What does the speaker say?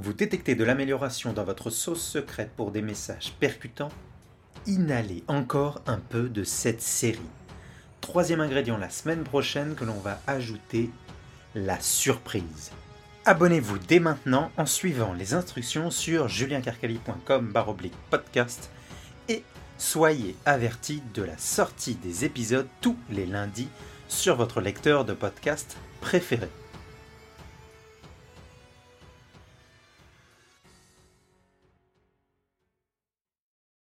Vous détectez de l'amélioration dans votre sauce secrète pour des messages percutants Inhalez encore un peu de cette série. Troisième ingrédient la semaine prochaine que l'on va ajouter, la surprise. Abonnez-vous dès maintenant en suivant les instructions sur juliencarcali.com podcast et soyez avertis de la sortie des épisodes tous les lundis sur votre lecteur de podcast préféré.